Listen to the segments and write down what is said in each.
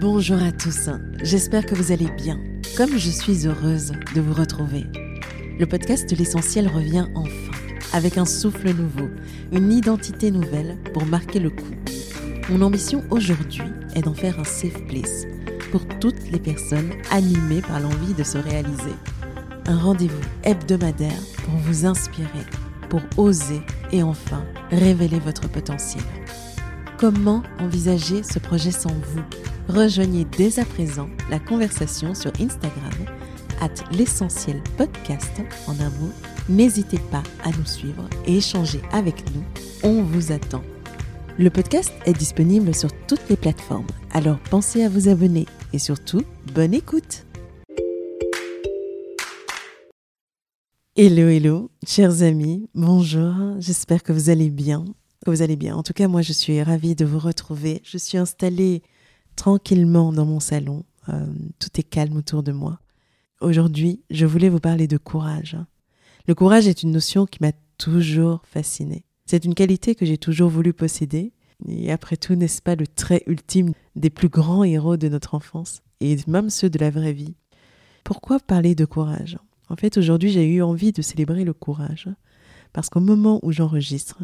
Bonjour à tous, j'espère que vous allez bien, comme je suis heureuse de vous retrouver. Le podcast l'essentiel revient enfin, avec un souffle nouveau, une identité nouvelle pour marquer le coup. Mon ambition aujourd'hui est d'en faire un safe place pour toutes les personnes animées par l'envie de se réaliser. Un rendez-vous hebdomadaire pour vous inspirer, pour oser et enfin révéler votre potentiel. Comment envisager ce projet sans vous? Rejoignez dès à présent la conversation sur Instagram, at l'essentiel podcast en un mot. N'hésitez pas à nous suivre et échanger avec nous. On vous attend. Le podcast est disponible sur toutes les plateformes, alors pensez à vous abonner et surtout, bonne écoute. Hello, hello, chers amis, bonjour, j'espère que vous allez bien, vous allez bien. En tout cas, moi, je suis ravie de vous retrouver. Je suis installée tranquillement dans mon salon. Euh, tout est calme autour de moi. Aujourd'hui, je voulais vous parler de courage. Le courage est une notion qui m'a toujours fascinée. C'est une qualité que j'ai toujours voulu posséder. Et après tout, n'est-ce pas le trait ultime des plus grands héros de notre enfance et même ceux de la vraie vie? Pourquoi parler de courage? En fait, aujourd'hui, j'ai eu envie de célébrer le courage parce qu'au moment où j'enregistre,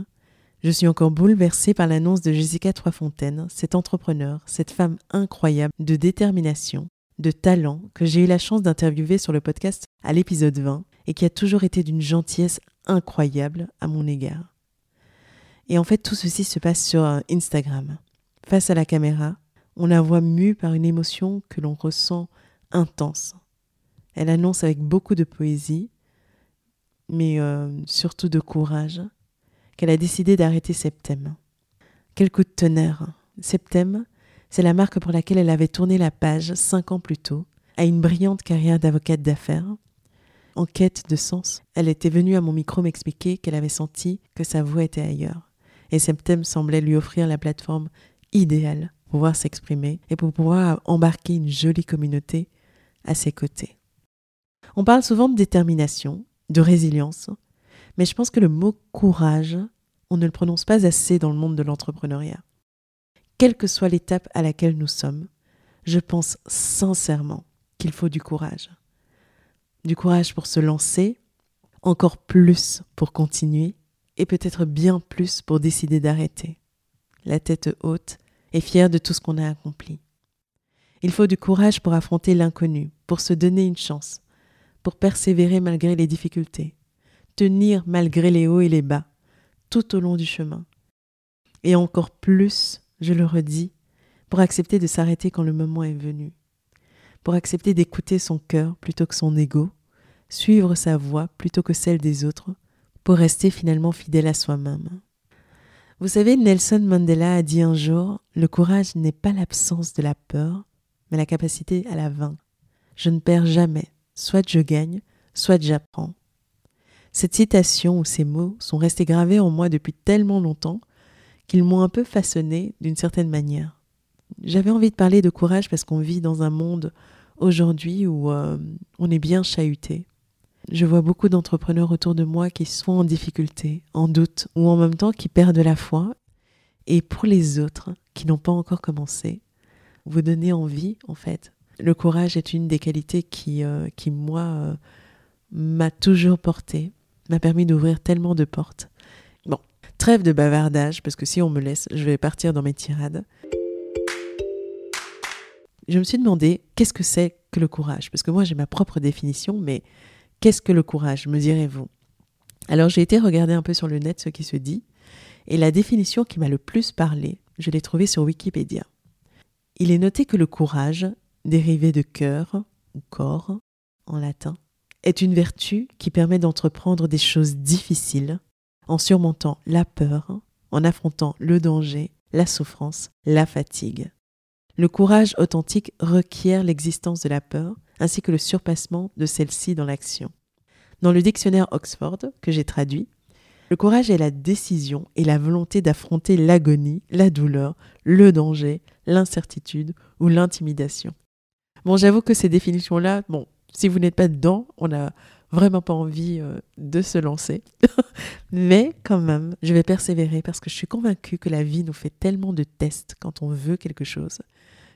je suis encore bouleversée par l'annonce de Jessica Troisfontaine, cette entrepreneur, cette femme incroyable de détermination, de talent que j'ai eu la chance d'interviewer sur le podcast à l'épisode 20 et qui a toujours été d'une gentillesse incroyable à mon égard. Et en fait, tout ceci se passe sur Instagram. Face à la caméra, on la voit mue par une émotion que l'on ressent intense. Elle annonce avec beaucoup de poésie, mais euh, surtout de courage, qu'elle a décidé d'arrêter Septem. Quel coup de tonnerre Septem, c'est la marque pour laquelle elle avait tourné la page cinq ans plus tôt, à une brillante carrière d'avocate d'affaires. En quête de sens, elle était venue à mon micro m'expliquer qu'elle avait senti que sa voix était ailleurs. Et Septem semblait lui offrir la plateforme idéale pour pouvoir s'exprimer et pour pouvoir embarquer une jolie communauté à ses côtés. On parle souvent de détermination, de résilience, mais je pense que le mot courage, on ne le prononce pas assez dans le monde de l'entrepreneuriat. Quelle que soit l'étape à laquelle nous sommes, je pense sincèrement qu'il faut du courage. Du courage pour se lancer, encore plus pour continuer, et peut-être bien plus pour décider d'arrêter. La tête haute et fière de tout ce qu'on a accompli. Il faut du courage pour affronter l'inconnu, pour se donner une chance, pour persévérer malgré les difficultés, tenir malgré les hauts et les bas, tout au long du chemin. Et encore plus, je le redis, pour accepter de s'arrêter quand le moment est venu, pour accepter d'écouter son cœur plutôt que son ego, suivre sa voix plutôt que celle des autres, pour rester finalement fidèle à soi-même. Vous savez, Nelson Mandela a dit un jour, le courage n'est pas l'absence de la peur, mais la capacité à la vaincre. Je ne perds jamais, soit je gagne, soit j'apprends. Cette citation ou ces mots sont restés gravés en moi depuis tellement longtemps qu'ils m'ont un peu façonné d'une certaine manière. J'avais envie de parler de courage parce qu'on vit dans un monde aujourd'hui où euh, on est bien chahuté. Je vois beaucoup d'entrepreneurs autour de moi qui sont en difficulté, en doute, ou en même temps qui perdent la foi. Et pour les autres qui n'ont pas encore commencé, vous donnez envie, en fait. Le courage est une des qualités qui, euh, qui moi, euh, m'a toujours porté m'a permis d'ouvrir tellement de portes. Bon, trêve de bavardage, parce que si on me laisse, je vais partir dans mes tirades. Je me suis demandé qu'est-ce que c'est que le courage? Parce que moi j'ai ma propre définition, mais qu'est-ce que le courage, me direz-vous? Alors j'ai été regarder un peu sur le net ce qui se dit, et la définition qui m'a le plus parlé, je l'ai trouvée sur Wikipédia. Il est noté que le courage, dérivé de cœur ou corps en latin, est une vertu qui permet d'entreprendre des choses difficiles en surmontant la peur, en affrontant le danger, la souffrance, la fatigue. Le courage authentique requiert l'existence de la peur ainsi que le surpassement de celle-ci dans l'action. Dans le dictionnaire Oxford, que j'ai traduit, le courage est la décision et la volonté d'affronter l'agonie, la douleur, le danger, l'incertitude ou l'intimidation. Bon, j'avoue que ces définitions-là, bon, si vous n'êtes pas dedans, on n'a vraiment pas envie euh, de se lancer. Mais quand même, je vais persévérer parce que je suis convaincue que la vie nous fait tellement de tests quand on veut quelque chose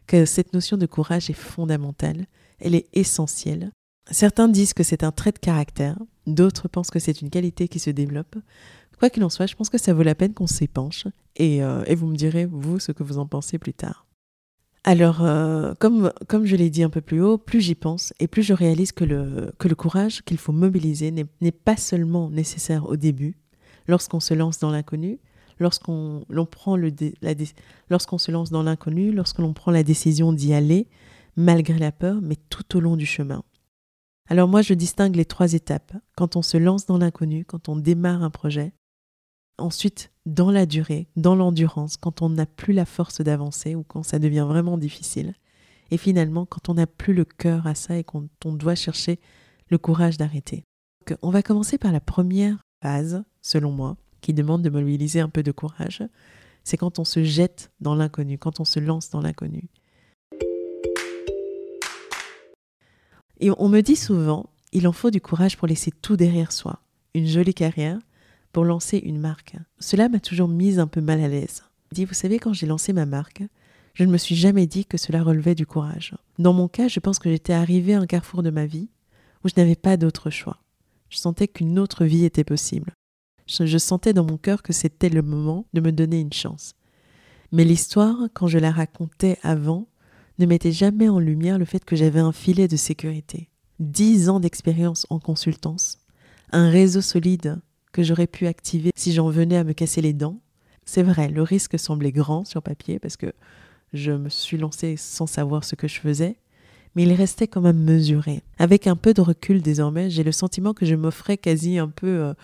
que cette notion de courage est fondamentale, elle est essentielle. Certains disent que c'est un trait de caractère, d'autres pensent que c'est une qualité qui se développe. Quoi qu'il en soit, je pense que ça vaut la peine qu'on s'épanche et, euh, et, vous me direz, vous, ce que vous en pensez plus tard. Alors, euh, comme, je l'ai dit un peu plus haut, plus j'y pense et plus je réalise que le, courage qu'il faut mobiliser n'est pas seulement nécessaire au début, lorsqu'on se lance dans l'inconnu, lorsqu'on se lance dans l'inconnu, lorsque l'on prend la décision d'y aller, malgré la peur, mais tout au long du chemin. Alors moi, je distingue les trois étapes. Quand on se lance dans l'inconnu, quand on démarre un projet, ensuite dans la durée, dans l'endurance, quand on n'a plus la force d'avancer ou quand ça devient vraiment difficile, et finalement quand on n'a plus le cœur à ça et qu'on doit chercher le courage d'arrêter. On va commencer par la première phase, selon moi, qui demande de mobiliser un peu de courage, c'est quand on se jette dans l'inconnu, quand on se lance dans l'inconnu. Et on me dit souvent, il en faut du courage pour laisser tout derrière soi, une jolie carrière, pour lancer une marque. Cela m'a toujours mise un peu mal à l'aise. Dit, vous savez, quand j'ai lancé ma marque, je ne me suis jamais dit que cela relevait du courage. Dans mon cas, je pense que j'étais arrivée à un carrefour de ma vie où je n'avais pas d'autre choix. Je sentais qu'une autre vie était possible. Je sentais dans mon cœur que c'était le moment de me donner une chance. Mais l'histoire, quand je la racontais avant, ne mettait jamais en lumière le fait que j'avais un filet de sécurité. Dix ans d'expérience en consultance, un réseau solide que j'aurais pu activer si j'en venais à me casser les dents. C'est vrai, le risque semblait grand sur papier parce que je me suis lancée sans savoir ce que je faisais, mais il restait quand même mesuré. Avec un peu de recul désormais, j'ai le sentiment que je m'offrais quasi un peu, euh,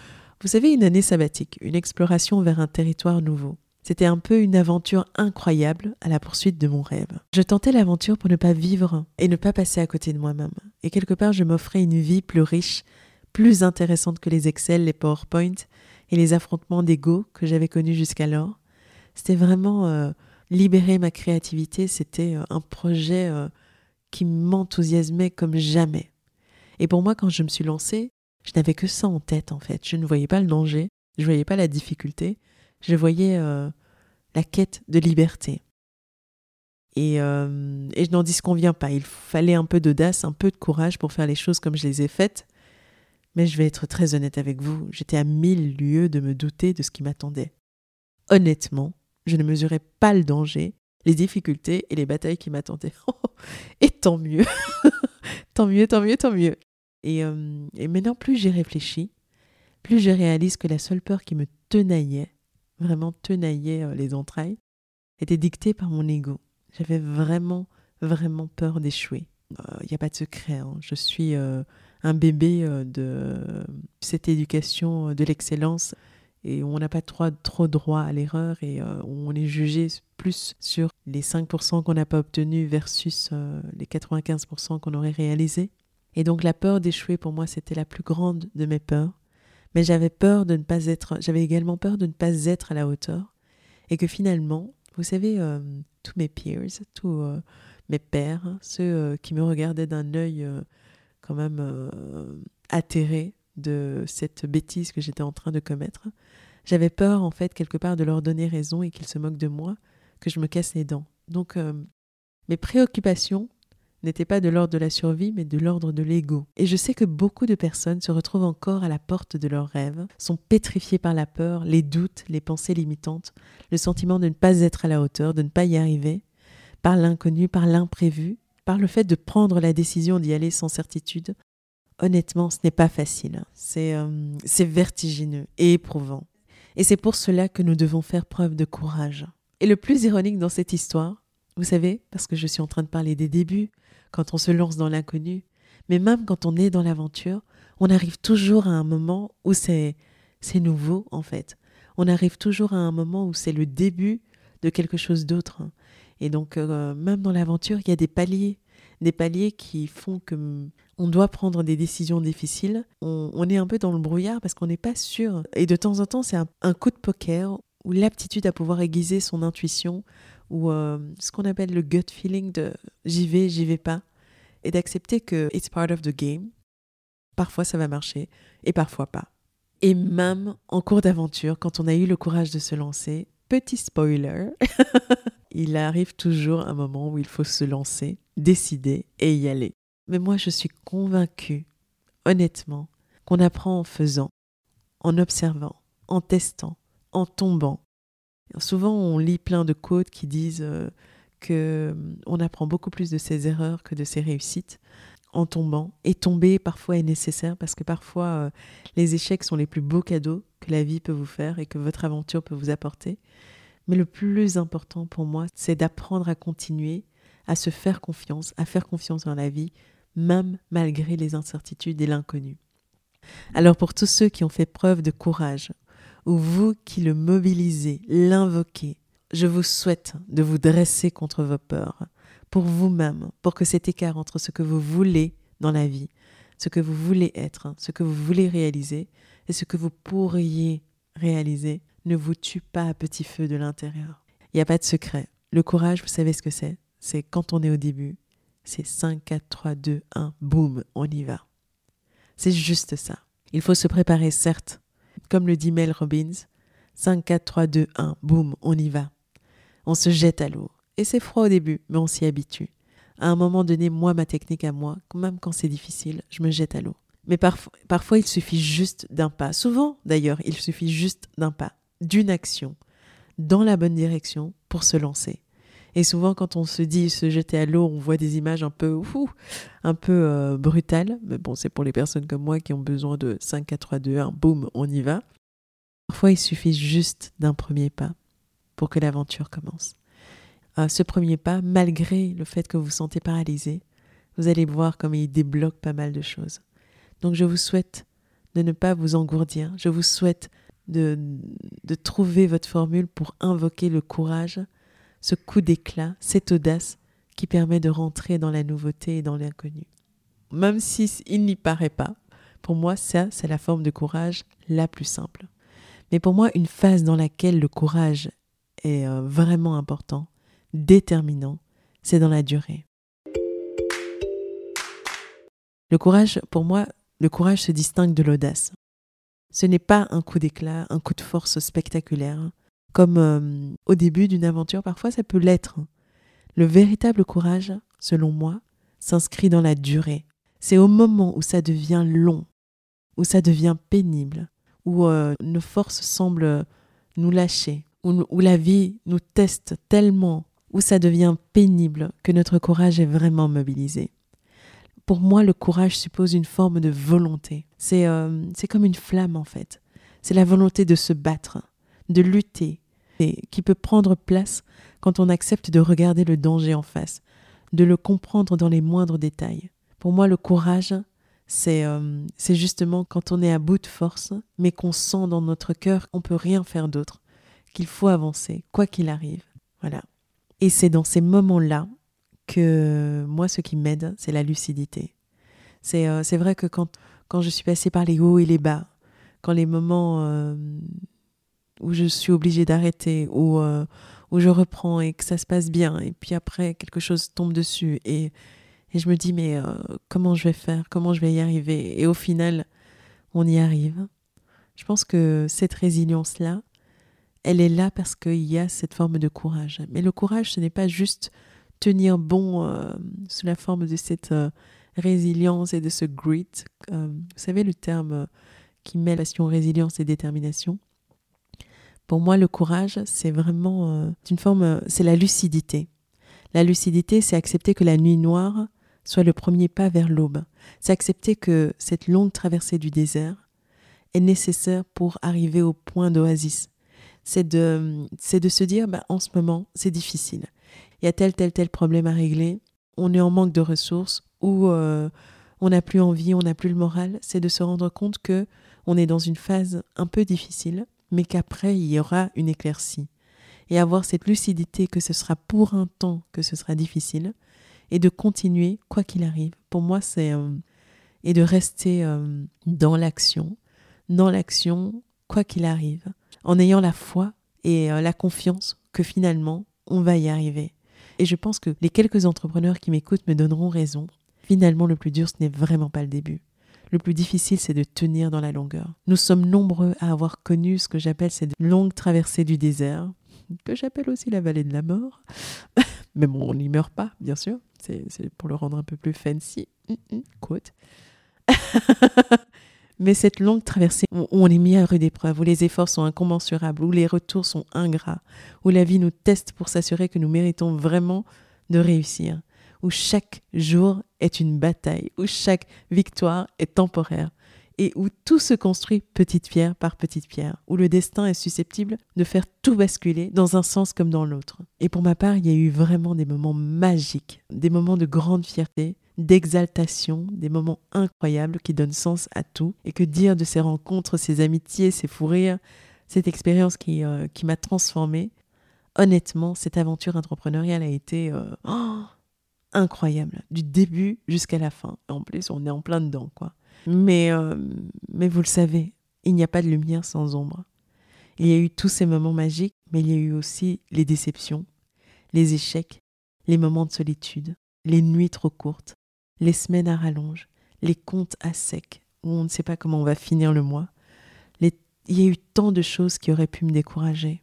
vous savez, une année sabbatique, une exploration vers un territoire nouveau. C'était un peu une aventure incroyable à la poursuite de mon rêve. Je tentais l'aventure pour ne pas vivre et ne pas passer à côté de moi-même. Et quelque part, je m'offrais une vie plus riche, plus intéressante que les Excel, les PowerPoint et les affrontements d'ego que j'avais connus jusqu'alors. C'était vraiment euh, libérer ma créativité, c'était euh, un projet euh, qui m'enthousiasmait comme jamais. Et pour moi, quand je me suis lancée, je n'avais que ça en tête en fait. Je ne voyais pas le danger, je ne voyais pas la difficulté, je voyais la quête de liberté. Et, et je n'en disconviens pas. Il fallait un peu d'audace, un peu de courage pour faire les choses comme je les ai faites. Mais je vais être très honnête avec vous, j'étais à mille lieues de me douter de ce qui m'attendait. Honnêtement, je ne mesurais pas le danger, les difficultés et les batailles qui m'attendaient. et tant mieux. tant mieux, tant mieux, tant mieux. Et, euh, maintenant, plus j'y réfléchis, plus je réalise que la seule peur qui me tenaillait, vraiment tenaillait euh, les entrailles, était dictée par mon ego. J'avais vraiment, vraiment peur d'échouer. Il euh, n'y a pas de secret, hein. je suis euh, un bébé de cette éducation de l'excellence. Et on n'a pas trop, trop droit à l'erreur et on est jugé plus sur les 5% qu'on n'a pas obtenus versus les 95% qu'on aurait réalisés. Et donc la peur d'échouer pour moi c'était la plus grande de mes peurs. Mais j'avais peur de ne pas être, j'avais également peur de ne pas être à la hauteur. Et que finalement, vous savez, euh, tous mes peers, tous euh, mes pères, ceux euh, qui me regardaient d'un œil quand même atterré de cette bêtise que j'étais en train de commettre, j'avais peur en fait quelque part de leur donner raison et qu'ils se moquent de moi, que je me casse les dents. Donc mes préoccupations n'était pas de l'ordre de la survie, mais de l'ordre de l'ego. Et je sais que beaucoup de personnes se retrouvent encore à la porte de leurs rêves, sont pétrifiées par la peur, les doutes, les pensées limitantes, le sentiment de ne pas être à la hauteur, de ne pas y arriver, par l'inconnu, par l'imprévu, par le fait de prendre la décision d'y aller sans certitude. Honnêtement, ce n'est pas facile. C'est euh, vertigineux et éprouvant. Et c'est pour cela que nous devons faire preuve de courage. Et le plus ironique dans cette histoire, vous savez, parce que je suis en train de parler des débuts, quand on se lance dans l'inconnu, mais même quand on est dans l'aventure, on arrive toujours à un moment où c'est c'est nouveau en fait. On arrive toujours à un moment où c'est le début de quelque chose d'autre. Et donc euh, même dans l'aventure, il y a des paliers, des paliers qui font que on doit prendre des décisions difficiles. On, est un peu dans le brouillard parce qu'on n'est pas sûr. Et de temps en temps, c'est un, coup de poker ou l'aptitude à pouvoir aiguiser son intuition ou euh, ce qu'on appelle le gut feeling de j'y vais, j'y vais pas, et d'accepter que it's part of the game. Parfois ça va marcher et parfois pas. Et même en cours d'aventure, quand on a eu le courage de se lancer, petit spoiler, il arrive toujours un moment où il faut se lancer, décider et y aller. Mais moi, je suis convaincue, honnêtement, qu'on apprend en faisant, en observant, en testant, en tombant. Souvent, on lit plein de quotes qui disent euh, que on apprend beaucoup plus de ses erreurs que de ses réussites en tombant. Et tomber parfois est nécessaire parce que parfois euh, les échecs sont les plus beaux cadeaux que la vie peut vous faire et que votre aventure peut vous apporter. Mais le plus important pour moi, c'est d'apprendre à continuer, à se faire confiance, à faire confiance dans la vie, même malgré les incertitudes et l'inconnu. Alors pour tous ceux qui ont fait preuve de courage, ou vous qui le mobilisez, l'invoquez, je vous souhaite de vous dresser contre vos peurs, pour vous-même, pour que cet écart entre ce que vous voulez dans la vie, ce que vous voulez être, ce que vous voulez réaliser et ce que vous pourriez réaliser ne vous tue pas à petit feu de l'intérieur. Il n'y a pas de secret. Le courage, vous savez ce que c'est? C'est quand on est au début, c'est 5, 4, 3, 2, 1, boum, on y va. C'est juste ça. Il faut se préparer, certes. Comme le dit Mel Robbins, 5, 4, 3, 2, 1, boum, on y va. On se jette à l'eau. Et c'est froid au début, mais on s'y habitue. À un moment donné, moi, ma technique à moi, même quand c'est difficile, je me jette à l'eau. Mais parfois, parfois, il suffit juste d'un pas. Souvent, d'ailleurs, il suffit juste d'un pas, d'une action, dans la bonne direction pour se lancer. Et souvent, quand on se dit se jeter à l'eau, on voit des images un peu, un peu euh, brutales. Mais bon, c'est pour les personnes comme moi qui ont besoin de 5, 4, 3, 2, 1, boum, on y va. Parfois, il suffit juste d'un premier pas pour que l'aventure commence ce premier pas, malgré le fait que vous vous sentez paralysé, vous allez voir comme il débloque pas mal de choses. Donc je vous souhaite de ne pas vous engourdir, je vous souhaite de, de trouver votre formule pour invoquer le courage, ce coup d'éclat, cette audace qui permet de rentrer dans la nouveauté et dans l'inconnu. Même si il n'y paraît pas, pour moi ça c'est la forme de courage la plus simple. Mais pour moi une phase dans laquelle le courage est euh, vraiment important, déterminant, c'est dans la durée. Le courage, pour moi, le courage se distingue de l'audace. Ce n'est pas un coup d'éclat, un coup de force spectaculaire, comme euh, au début d'une aventure, parfois ça peut l'être. Le véritable courage, selon moi, s'inscrit dans la durée. C'est au moment où ça devient long, où ça devient pénible, où euh, nos forces semblent nous lâcher, où la vie nous teste tellement où ça devient pénible que notre courage est vraiment mobilisé. Pour moi, le courage suppose une forme de volonté. C'est euh, comme une flamme en fait. C'est la volonté de se battre, de lutter, et qui peut prendre place quand on accepte de regarder le danger en face, de le comprendre dans les moindres détails. Pour moi, le courage, c'est euh, c'est justement quand on est à bout de force, mais qu'on sent dans notre cœur qu'on peut rien faire d'autre, qu'il faut avancer, quoi qu'il arrive. Voilà. Et c'est dans ces moments-là que moi, ce qui m'aide, c'est la lucidité. C'est euh, vrai que quand, quand je suis passée par les hauts et les bas, quand les moments euh, où je suis obligée d'arrêter, où, euh, où je reprends et que ça se passe bien, et puis après quelque chose tombe dessus, et, et je me dis, mais comment je vais faire, comment je vais y arriver? Et au final, on y arrive. Je pense que cette résilience-là, elle est là parce qu'il y a cette forme de courage. Mais le courage, ce n'est pas juste tenir bon euh, sous la forme de cette euh, résilience et de ce grit. Euh, vous savez le terme qui mêle passion, résilience et détermination. Pour moi, le courage, c'est vraiment une forme, c'est la lucidité. La lucidité, c'est accepter que la nuit noire soit le premier pas vers l'aube. C'est accepter que cette longue traversée du désert est nécessaire pour arriver au point d'oasis, c'est de, c'est de se dire, bah, en ce moment, c'est difficile. Il y a tel, tel, tel problème à régler. On est en manque de ressources ou euh, on n'a plus envie, on n'a plus le moral. C'est de se rendre compte que on est dans une phase un peu difficile, mais qu'après, il y aura une éclaircie. Et avoir cette lucidité que ce sera pour un temps que ce sera difficile et de continuer quoi qu'il arrive. Pour moi, c'est. Euh, et de rester euh, dans l'action, dans l'action, quoi qu'il arrive en ayant la foi et euh, la confiance que finalement, on va y arriver. Et je pense que les quelques entrepreneurs qui m'écoutent me donneront raison. Finalement, le plus dur, ce n'est vraiment pas le début. Le plus difficile, c'est de tenir dans la longueur. Nous sommes nombreux à avoir connu ce que j'appelle cette longue traversée du désert, que j'appelle aussi la vallée de la mort. Mais bon, on n'y meurt pas, bien sûr. C'est pour le rendre un peu plus fancy. Mm, mm, quote. Mais cette longue traversée où on est mis à rude épreuve, où les efforts sont incommensurables, où les retours sont ingrats, où la vie nous teste pour s'assurer que nous méritons vraiment de réussir, où chaque jour est une bataille, où chaque victoire est temporaire, et où tout se construit petite pierre par petite pierre, où le destin est susceptible de faire tout basculer dans un sens comme dans l'autre. Et pour ma part, il y a eu vraiment des moments magiques, des moments de grande fierté, d'exaltation, des moments incroyables qui donnent sens à tout. Et que dire de ces rencontres, ces amitiés, ces fous rires, cette expérience qui, euh, qui m'a transformée. Honnêtement, cette aventure entrepreneuriale a été euh, oh, incroyable, du début jusqu'à la fin. En plus, on est en plein dedans, quoi. Mais, euh, mais vous le savez, il n'y a pas de lumière sans ombre. Il y a eu tous ces moments magiques, mais il y a eu aussi les déceptions, les échecs, les moments de solitude, les nuits trop courtes, les semaines à rallonge, les comptes à sec, où on ne sait pas comment on va finir le mois. Il y a eu tant de choses qui auraient pu me décourager.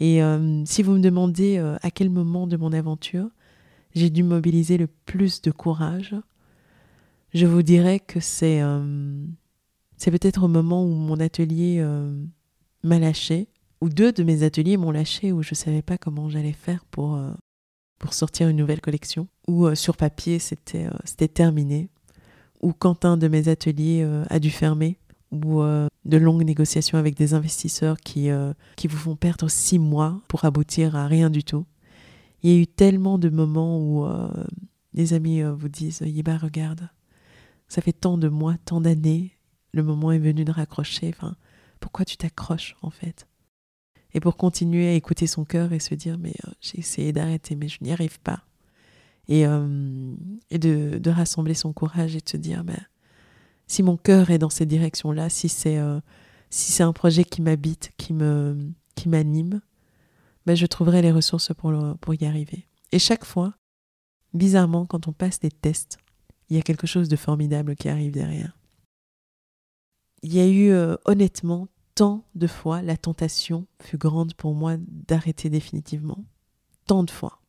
Et euh, si vous me demandez euh, à quel moment de mon aventure j'ai dû mobiliser le plus de courage, je vous dirais que c'est euh, peut-être au moment où mon atelier m'a lâché, ou deux de mes ateliers m'ont lâché, où je ne savais pas comment j'allais faire pour, pour sortir une nouvelle collection, où euh, sur papier c'était euh, terminé, où quand un de mes ateliers euh, a dû fermer, ou de longues négociations avec des investisseurs qui, qui vous font perdre six mois pour aboutir à rien du tout. Il y a eu tellement de moments où des amis vous disent Yiba, regarde, ça fait tant de mois, tant d'années, le moment est venu de raccrocher. Enfin, pourquoi tu t'accroches en fait? Et pour continuer à écouter son cœur et se dire mais euh, j'ai essayé d'arrêter mais je n'y arrive pas. Et, euh, et de, de, rassembler son courage et de se dire mais si mon cœur est dans cette direction là si c'est euh, si c'est un projet qui m'habite qui me qui m'anime ben je trouverai les ressources pour, pour y arriver. Et chaque fois bizarrement quand on passe des tests il y a quelque chose de formidable qui arrive derrière. Il y a eu honnêtement tant de fois la tentation fut grande pour moi d'arrêter définitivement. Tant de fois.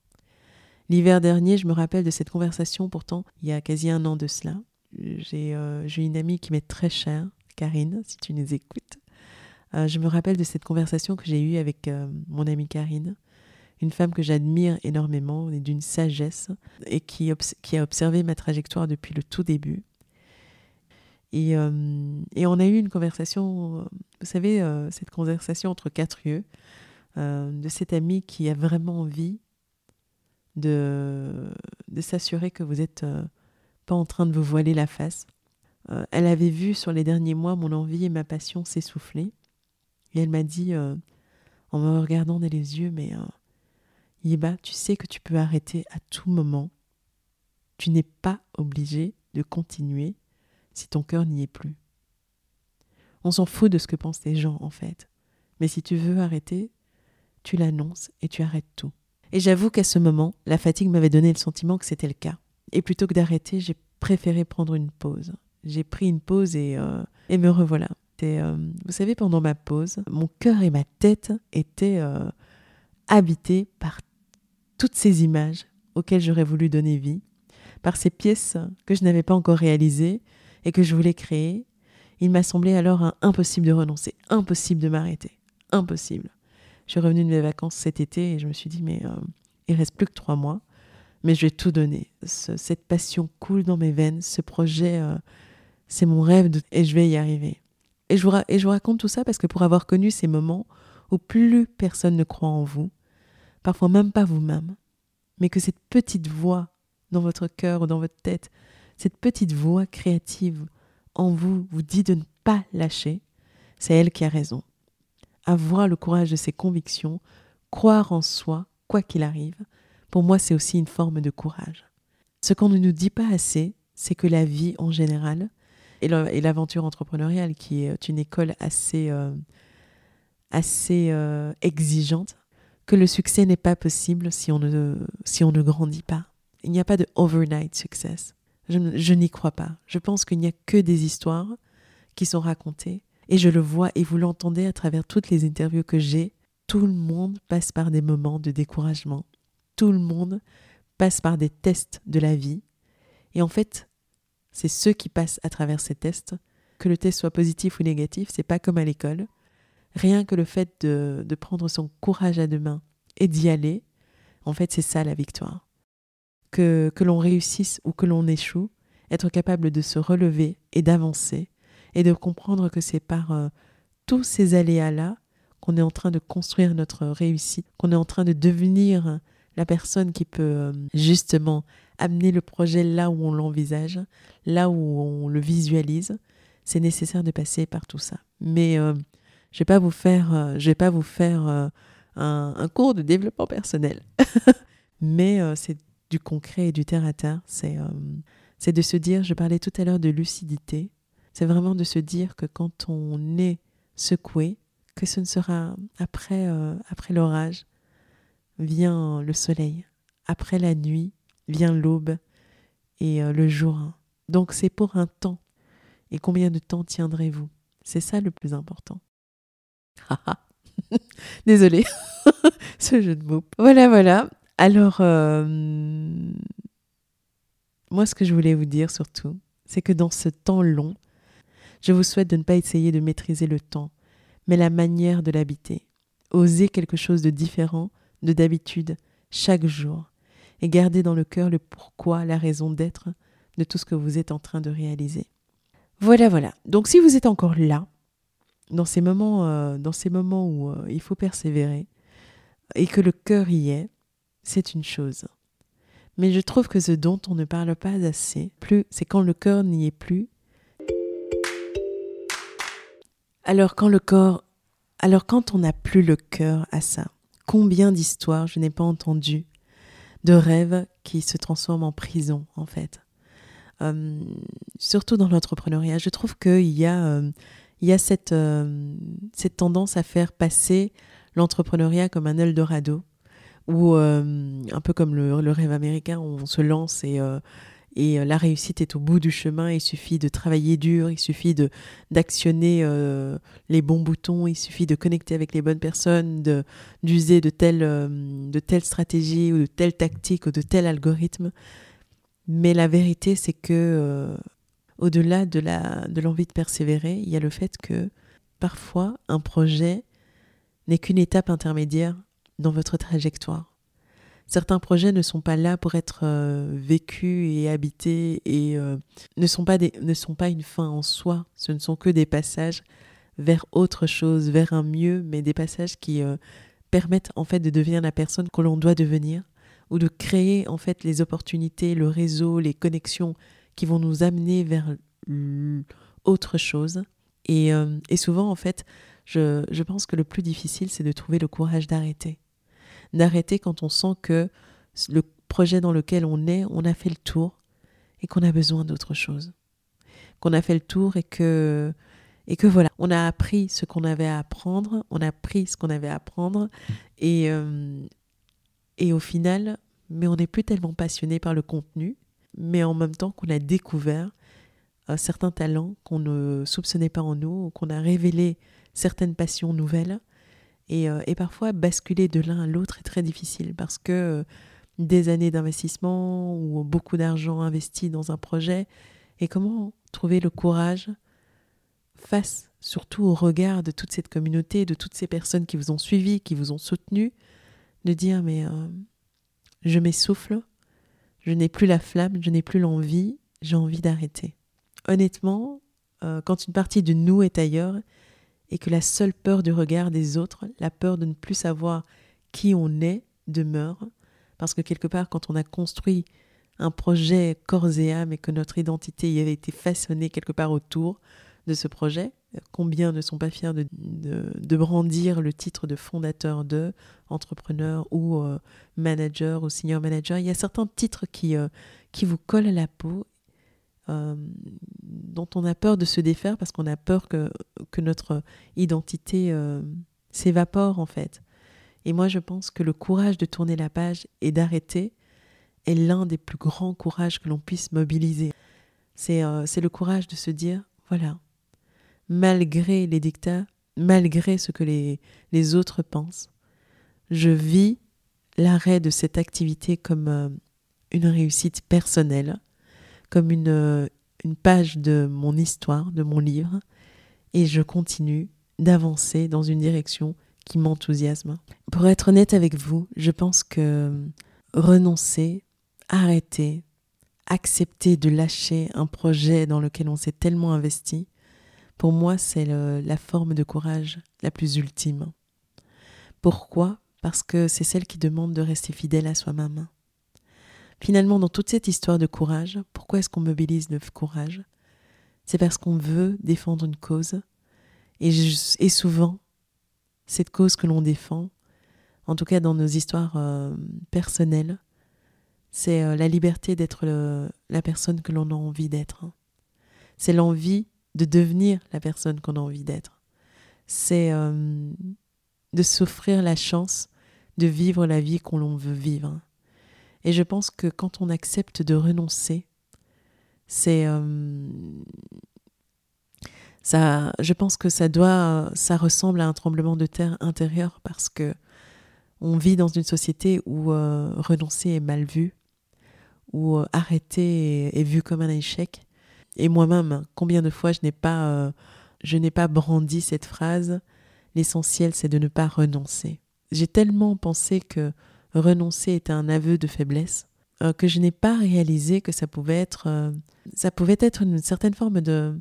L'hiver dernier, je me rappelle de cette conversation, pourtant, il y a quasi un an de cela. J'ai euh, une amie qui m'est très chère, Karine, si tu nous écoutes. Euh, je me rappelle de cette conversation que j'ai eue avec euh, mon amie Karine, une femme que j'admire énormément et d'une sagesse et qui, qui a observé ma trajectoire depuis le tout début et, euh, et, on a eu une conversation, vous savez, euh, cette conversation entre quatre yeux, euh, de cette amie qui a vraiment envie de, de s'assurer que vous n'êtes pas en train de vous voiler la face. elle avait vu sur les derniers mois mon envie et ma passion s'essouffler. Et elle m'a dit, en me regardant dans les yeux, mais Yeba, tu sais que tu peux arrêter à tout moment. Tu n'es pas obligé de continuer si ton cœur n'y est plus. On s'en fout de ce que pensent les gens en fait. Mais si tu veux arrêter, tu l'annonces et tu arrêtes tout. Et j'avoue qu'à ce moment, la fatigue m'avait donné le sentiment que c'était le cas. Et plutôt que d'arrêter, j'ai préféré prendre une pause. J'ai pris une pause et, euh, et me revoilà. Euh, vous savez, pendant ma pause, mon cœur et ma tête étaient euh, habités par toutes ces images auxquelles j'aurais voulu donner vie, par ces pièces que je n'avais pas encore réalisées, et que je voulais créer, il m'a semblé alors impossible de renoncer, impossible de m'arrêter, impossible. Je suis revenue de mes vacances cet été et je me suis dit, mais euh, il reste plus que trois mois, mais je vais tout donner. cette passion coule dans mes veines, ce projet, euh, c'est mon rêve et je vais y arriver. Et et je vous raconte tout ça parce que pour avoir connu ces moments où plus personne ne croit en vous, parfois même pas vous-même, mais que cette petite voix dans votre cœur ou dans votre tête cette petite voix créative en vous vous dit de ne pas lâcher, c'est elle qui a raison. Avoir le courage de ses convictions, croire en soi, quoi qu'il arrive, pour moi c'est aussi une forme de courage. Ce qu'on ne nous dit pas assez, c'est que la vie en général, et l'aventure entrepreneuriale qui est une école assez, euh, assez euh, exigeante, que le succès n'est pas possible si on ne, si on ne grandit pas. Il n'y a pas de overnight success. Je, n'y crois pas. Je pense qu'il n'y a que des histoires qui sont racontées. Et je le vois et vous l'entendez à travers toutes les interviews que j'ai tout le monde passe par des moments de découragement. Tout le monde passe par des tests de la vie. Et en fait, c'est ceux qui passent à travers ces tests, que le test soit positif ou négatif, c'est pas comme à l'école. Rien que le fait de, de prendre son courage à deux mains et d'y aller, en fait, c'est ça la victoire. Que, l'on réussisse ou que l'on échoue, être capable de se relever et d'avancer, et de comprendre que c'est par euh, tous ces aléas-là qu'on est en train de construire notre réussite, qu'on est en train de devenir la personne qui peut euh, justement amener le projet là où on l'envisage, là où on le visualise. C'est nécessaire de passer par tout ça. Mais euh, je vais pas vous faire, je vais pas vous faire un, un, cours de développement personnel. Mais c'est du concret et du terre à terre. C'est c'est de se dire, je parlais tout à l'heure de lucidité, c'est vraiment de se dire que quand on est secoué, que ce ne sera après, euh, après l'orage, vient le soleil, après la nuit, vient l'aube et euh, le jour. Donc c'est pour un temps. Et combien de temps tiendrez-vous? C'est ça le plus important. Désolée, ce jeu de mots. Voilà, voilà. Alors, euh, moi, ce que je voulais vous dire surtout, c'est que dans ce temps long, je vous souhaite de ne pas essayer de maîtriser le temps, mais la manière de l'habiter. Osez quelque chose de différent de d'habitude chaque jour et gardez dans le cœur le pourquoi, la raison d'être de tout ce que vous êtes en train de réaliser. Voilà, voilà. Donc si vous êtes encore là, dans ces moments, euh, dans ces moments où euh, il faut persévérer et que le cœur y est, c'est une chose. Mais je trouve que ce dont on ne parle pas assez, plus, c'est quand le cœur n'y est plus. Alors quand le corps, alors quand on n'a plus le cœur à ça, combien d'histoires je n'ai pas entendues, de rêves qui se transforment en prison en fait. Euh, surtout dans l'entrepreneuriat, je trouve qu'il y a, euh, il y a cette, euh, cette tendance à faire passer l'entrepreneuriat comme un Eldorado où, euh, un peu comme le, rêve américain, on se lance et, euh, euh, la réussite est au bout du chemin. Il suffit de travailler dur, il suffit d'actionner les bons boutons, il suffit de connecter avec les bonnes personnes, d'user de, telle, stratégie ou de telle tactique ou de tel algorithme. Mais la vérité, c'est que au-delà de l'envie de persévérer, il y a le fait que parfois un projet n'est qu'une étape intermédiaire dans votre trajectoire. Certains projets ne sont pas là pour être euh, vécus et habités et euh, ne, sont pas des, ne sont pas une fin en soi. Ce ne sont que des passages vers autre chose, vers un mieux, mais des passages qui euh, permettent en fait de devenir la personne que l'on doit devenir ou de créer en fait les opportunités, le réseau, les connexions qui vont nous amener vers autre chose. Et, et souvent en fait, je, je pense que le plus difficile, c'est de trouver le courage d'arrêter d'arrêter quand on sent que le projet dans lequel on est, on a fait le tour et qu'on a besoin d'autre chose. Qu'on a fait le tour et que, et que voilà, on a appris ce qu'on avait à apprendre, on a appris ce qu'on avait à apprendre et, euh, et au final, mais on n'est plus tellement passionné par le contenu, mais en même temps qu'on a découvert certains talents qu'on ne soupçonnait pas en nous, qu'on a révélé certaines passions nouvelles euh, et, parfois, basculer de l'un à l'autre est très difficile parce que euh, des années d'investissement ou beaucoup d'argent investi dans un projet, et comment trouver le courage face surtout au regard de toute cette communauté, de toutes ces personnes qui vous ont suivi, qui vous ont soutenu, de dire mais euh, je m'essouffle, je n'ai plus la flamme, je n'ai plus l'envie, j'ai envie d'arrêter. Honnêtement, quand une partie de nous est ailleurs, et que la seule peur du regard des autres, la peur de ne plus savoir qui on est, demeure. Parce que quelque part, quand on a construit un projet corps et âme et que notre identité y avait été façonnée quelque part autour de ce projet, combien ne sont pas fiers de, brandir le titre de fondateur de, entrepreneur ou euh, manager ou senior manager? Il y a certains titres qui, euh, qui vous collent à la peau euh, dont on a peur de se défaire parce qu'on a peur que, que notre identité euh, s'évapore en fait. Et moi je pense que le courage de tourner la page et d'arrêter est l'un des plus grands courages que l'on puisse mobiliser. C'est euh, le courage de se dire, voilà, malgré les dictats, malgré ce que les, les autres pensent, je vis l'arrêt de cette activité comme euh, une réussite personnelle, comme une, une page de mon histoire, de mon livre, et je continue d'avancer dans une direction qui m'enthousiasme. Pour être honnête avec vous, je pense que renoncer, arrêter, accepter de lâcher un projet dans lequel on s'est tellement investi, pour moi, c'est la forme de courage la plus ultime. Pourquoi? Parce que c'est celle qui demande de rester fidèle à soi-même. Finalement, dans toute cette histoire de courage, pourquoi est-ce qu'on mobilise le courage? C'est parce qu'on veut défendre une cause. Et, souvent, cette cause que l'on défend, en tout cas dans nos histoires euh, personnelles, c'est euh, la liberté d'être la personne que l'on a envie d'être. C'est l'envie de devenir la personne qu'on a envie d'être. C'est euh, de s'offrir la chance de vivre la vie qu'on veut vivre. Et je pense que quand on accepte de renoncer, c'est ça, je pense que ça doit, ça ressemble à un tremblement de terre intérieur parce que on vit dans une société où euh, renoncer est mal vu, où euh, arrêter est, vu comme un échec. Et moi-même, combien de fois je n'ai pas, euh, je n'ai pas brandi cette phrase. L'essentiel, c'est de ne pas renoncer. J'ai tellement pensé que renoncer était un aveu de faiblesse que je n'ai pas réalisé que ça pouvait être, ça pouvait être une certaine forme de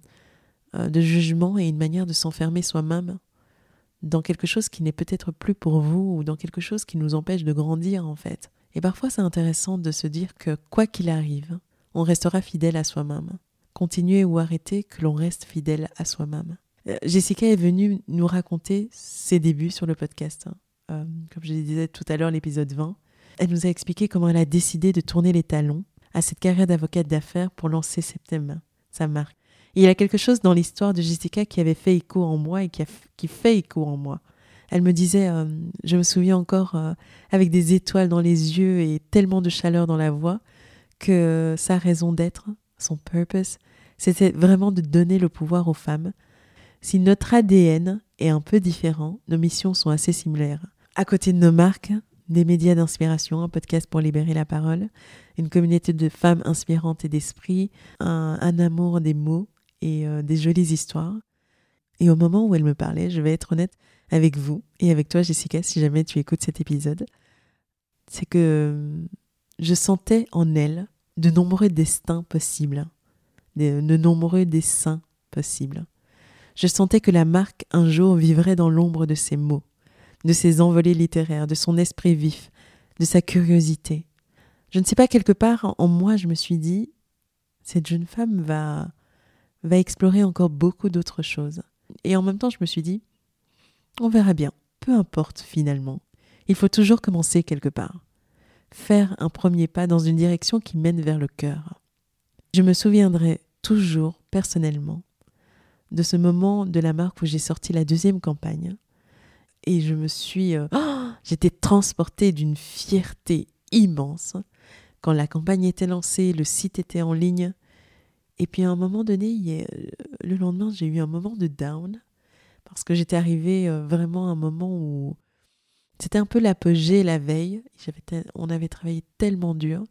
euh, de jugement et une manière de s'enfermer soi-même dans quelque chose qui n'est peut-être plus pour vous ou dans quelque chose qui nous empêche de grandir en fait. Et parfois c'est intéressant de se dire que quoi qu'il arrive, on restera fidèle à soi-même. Continuer ou arrêter, que l'on reste fidèle à soi-même. Euh, Jessica est venue nous raconter ses débuts sur le podcast. Euh, comme je disais tout à l'heure, l'épisode 20. Elle nous a expliqué comment elle a décidé de tourner les talons à cette carrière d'avocate d'affaires pour lancer Septembre, sa marque il y a quelque chose dans l'histoire de Jessica qui avait fait écho en moi et qui, a, fait écho en moi. Elle me disait, euh, je me souviens encore, euh, avec des étoiles dans les yeux et tellement de chaleur dans la voix, que sa raison d'être, son purpose, c'était vraiment de donner le pouvoir aux femmes. Si notre ADN un peu différent, nos missions sont assez similaires. À côté de nos marques, des médias d'inspiration, un podcast pour libérer la parole, une communauté de femmes inspirantes et d'esprit, un amour des mots, et euh, des jolies histoires. Et au moment où elle me parlait, je vais être honnête avec vous et avec toi, Jessica, si jamais tu écoutes cet épisode, c'est que euh, je sentais en elle de nombreux destins possibles, de, de nombreux dessins possibles. Je sentais que la marque un jour vivrait dans l'ombre de ses mots, de ses envolées littéraires, de son esprit vif, de sa curiosité. Je ne sais pas, quelque part en moi, je me suis dit, cette jeune femme va, va explorer encore beaucoup d'autres choses. Et en même temps, je me suis dit, on verra bien, peu importe finalement. Il faut toujours commencer quelque part. Faire un premier pas dans une direction qui mène vers le cœur. Je me souviendrai toujours, personnellement, de ce moment de la marque où j'ai sorti la deuxième campagne. Et je me suis... Euh, j'étais transportée d'une fierté immense. Quand la campagne était lancée, le site était en ligne, et puis à un moment donné, euh, le lendemain, j'ai eu un moment de down parce que j'étais arrivée euh, vraiment à un moment où c'était un peu l'apogée la veille. On avait travaillé tellement dur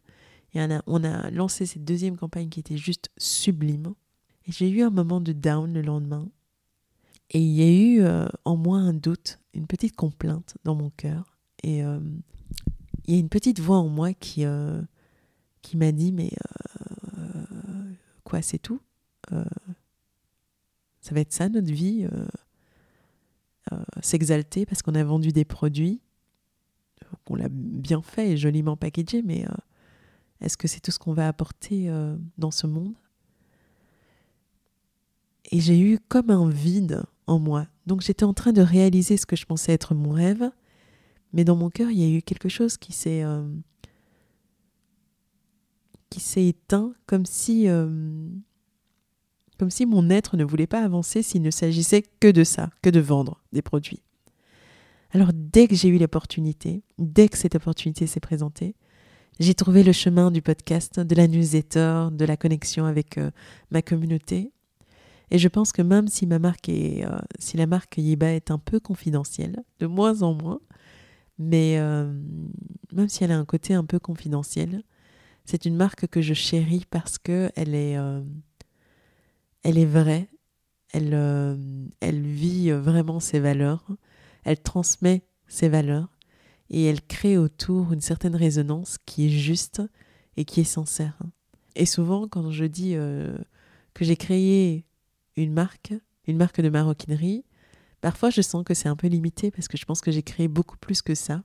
et on a lancé cette deuxième campagne qui était juste sublime. J'ai eu un moment de down le lendemain. Et il y a eu euh, en moi un doute, une petite complainte dans mon cœur. Et il y a une petite voix en moi qui, qui m'a dit, mais c'est tout? Euh, ça va être ça notre vie, euh, euh, s'exalter parce qu'on a vendu des produits, qu'on l'a bien fait et joliment packagé, mais est-ce que c'est tout ce qu'on va apporter dans ce monde? Et j'ai eu comme un vide en moi. Donc j'étais en train de réaliser ce que je pensais être mon rêve, mais dans mon cœur, il y a eu quelque chose qui s'est s'est éteint comme si, euh, comme si mon être ne voulait pas avancer s'il ne s'agissait que de ça, que de vendre des produits. Alors dès que j'ai eu l'opportunité, dès que cette opportunité s'est présentée, j'ai trouvé le chemin du podcast, de la newsletter, de la connexion avec euh, ma communauté. Et je pense que même si ma marque est, euh, si la marque Yiba est un peu confidentielle, de moins en moins, Mais euh, même si elle a un côté un peu confidentiel, c'est une marque que je chéris parce que elle est, euh, elle est vraie, elle, elle vit vraiment ses valeurs, elle transmet ses valeurs. Et elle crée autour une certaine résonance qui est juste et qui est sincère. Et souvent, quand je dis que j'ai créé une marque, une marque de maroquinerie, parfois je sens que c'est un peu limité parce que je pense que j'ai créé beaucoup plus que ça.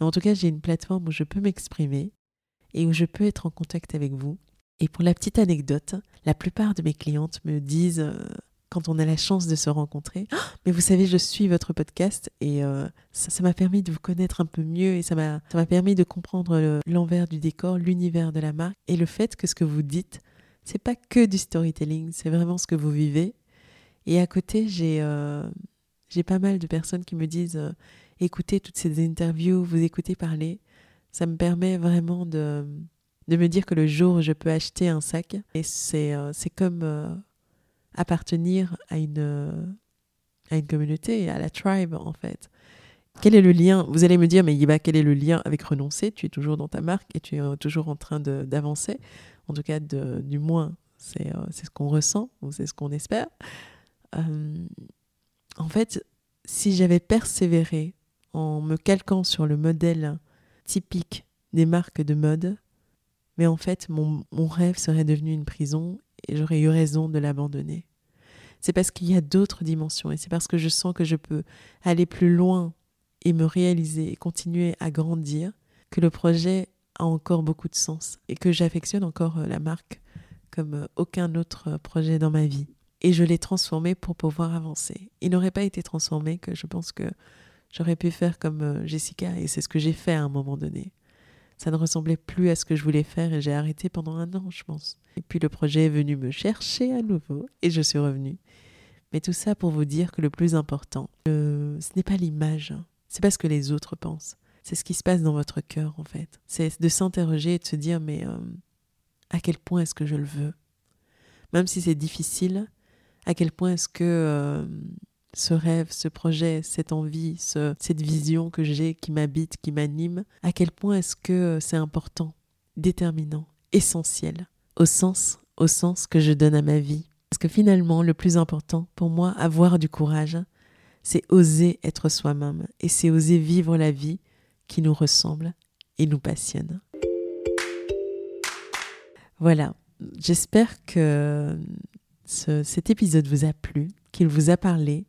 en tout cas, j'ai une plateforme où je peux m'exprimer et où je peux être en contact avec vous. Et pour la petite anecdote, la plupart de mes clientes me disent, euh, quand on a la chance de se rencontrer, «Ah, mais vous savez, je suis votre podcast et euh, ça m'a permis de vous connaître un peu mieux et ça m'a permis de comprendre l'envers du décor, l'univers de la marque et le fait que ce que vous dites, c'est pas que du storytelling, c'est vraiment ce que vous vivez. Et à côté, j'ai euh, pas mal de personnes qui me disent euh, écoutez toutes ces interviews, vous écoutez parler. Ça me permet vraiment de, de me dire que le jour où je peux acheter un sac, et c'est euh, comme appartenir à une, à une communauté, à la tribe en fait. Quel est le lien? Vous allez me dire, mais Yiba, quel est le lien avec renoncer? Tu es toujours dans ta marque et tu es toujours en train d'avancer en tout cas du moins c'est euh, ce qu'on ressent ou c'est ce qu'on espère. Euh, en fait, si j'avais persévéré en me calquant sur le modèle typique des marques de mode, mais en fait mon, mon rêve serait devenu une prison et j'aurais eu raison de l'abandonner. C'est parce qu'il y a d'autres dimensions et c'est parce que je sens que je peux aller plus loin et me réaliser et continuer à grandir que le projet a encore beaucoup de sens et que j'affectionne encore euh, la marque comme euh, aucun autre euh, projet dans ma vie. Et je l'ai transformé pour pouvoir avancer. Il n'aurait pas été transformé que je pense que j'aurais pu faire comme Jessica et c'est ce que j'ai fait à un moment donné. Ça ne ressemblait plus à ce que je voulais faire et j'ai arrêté pendant un an, je pense. Et puis le projet est venu me chercher à nouveau et je suis revenue. Mais tout ça pour vous dire que le plus important, ce n'est pas l'image, c'est pas ce que les autres pensent c'est ce qui se passe dans votre cœur en fait. C'est de s'interroger et de se dire mais euh, à quel point est-ce que je le veux? Même si c'est difficile, à quel point est-ce que euh, ce rêve, ce projet, cette envie, cette vision que j'ai qui m'habite, qui m'anime, à quel point est-ce que euh, c'est important, déterminant, essentiel, au sens, au sens que je donne à ma vie? Parce que finalement, le plus important pour moi, avoir du courage, c'est oser être soi-même et c'est oser vivre la vie qui nous ressemble et nous passionne. Voilà, j'espère que cet épisode vous a plu, qu'il vous a parlé,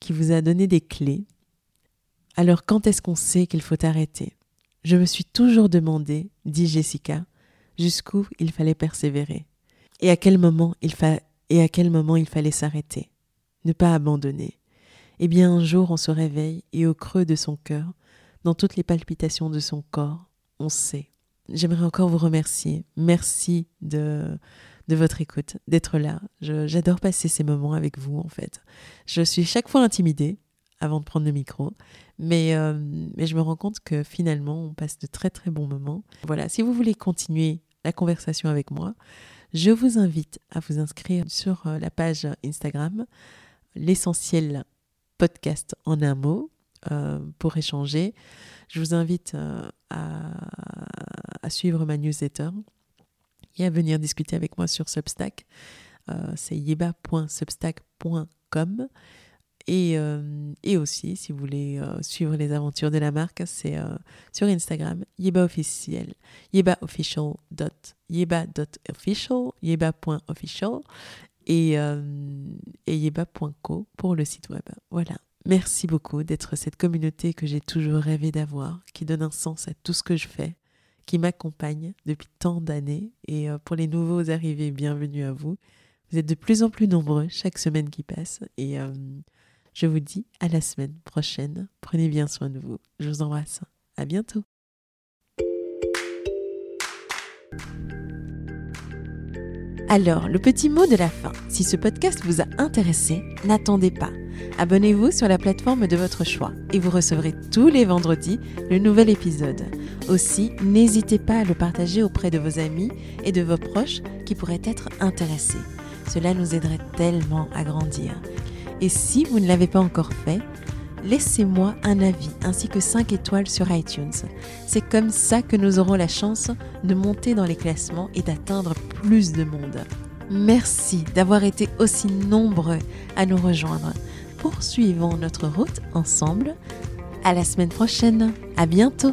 qu'il vous a donné des clés. Alors quand est-ce qu'on sait qu'il faut arrêter? Je me suis toujours demandé, dit Jessica, jusqu'où il fallait persévérer et à quel moment il, et à quel moment il fallait s'arrêter, ne pas abandonner. Eh bien un jour on se réveille et au creux de son cœur, dans toutes les palpitations de son corps, on sait. J'aimerais encore vous remercier. Merci de, de votre écoute, d'être là. J'adore passer ces moments avec vous, en fait. Je suis chaque fois intimidée avant de prendre le micro, mais, euh, mais je me rends compte que finalement, on passe de très très bons moments. Voilà, si vous voulez continuer la conversation avec moi, je vous invite à vous inscrire sur euh, la page Instagram, l'essentiel podcast en un mot. Euh, pour échanger. Je vous invite euh, à, suivre ma newsletter et à venir discuter avec moi sur Substack. Euh, c'est yeba.substack.com. Et, aussi, si vous voulez suivre les aventures de la marque, c'est sur Instagram, yeba officiel, yebaofficial.yeba.official, yeba.official et, et yeba.co pour le site web. Voilà. Merci beaucoup d'être cette communauté que j'ai toujours rêvé d'avoir, qui donne un sens à tout ce que je fais, qui m'accompagne depuis tant d'années. Et euh, pour les nouveaux arrivés, bienvenue à vous. Vous êtes de plus en plus nombreux chaque semaine qui passe. Et euh, je vous dis à la semaine prochaine. Prenez bien soin de vous. Je vous embrasse. À bientôt. Alors, le petit mot de la fin. Si ce podcast vous a intéressé, n'attendez pas. Abonnez-vous sur la plateforme de votre choix et vous recevrez tous les vendredis le nouvel épisode. Aussi, n'hésitez pas à le partager auprès de vos amis et de vos proches qui pourraient être intéressés. Cela nous aiderait tellement à grandir. Et si vous ne l'avez pas encore fait, laissez-moi un avis ainsi que 5 étoiles sur iTunes. C'est comme ça que nous aurons la chance de monter dans les classements et d'atteindre plus de monde. Merci d'avoir été aussi nombreux à nous rejoindre poursuivons notre route ensemble. À la semaine prochaine. À bientôt.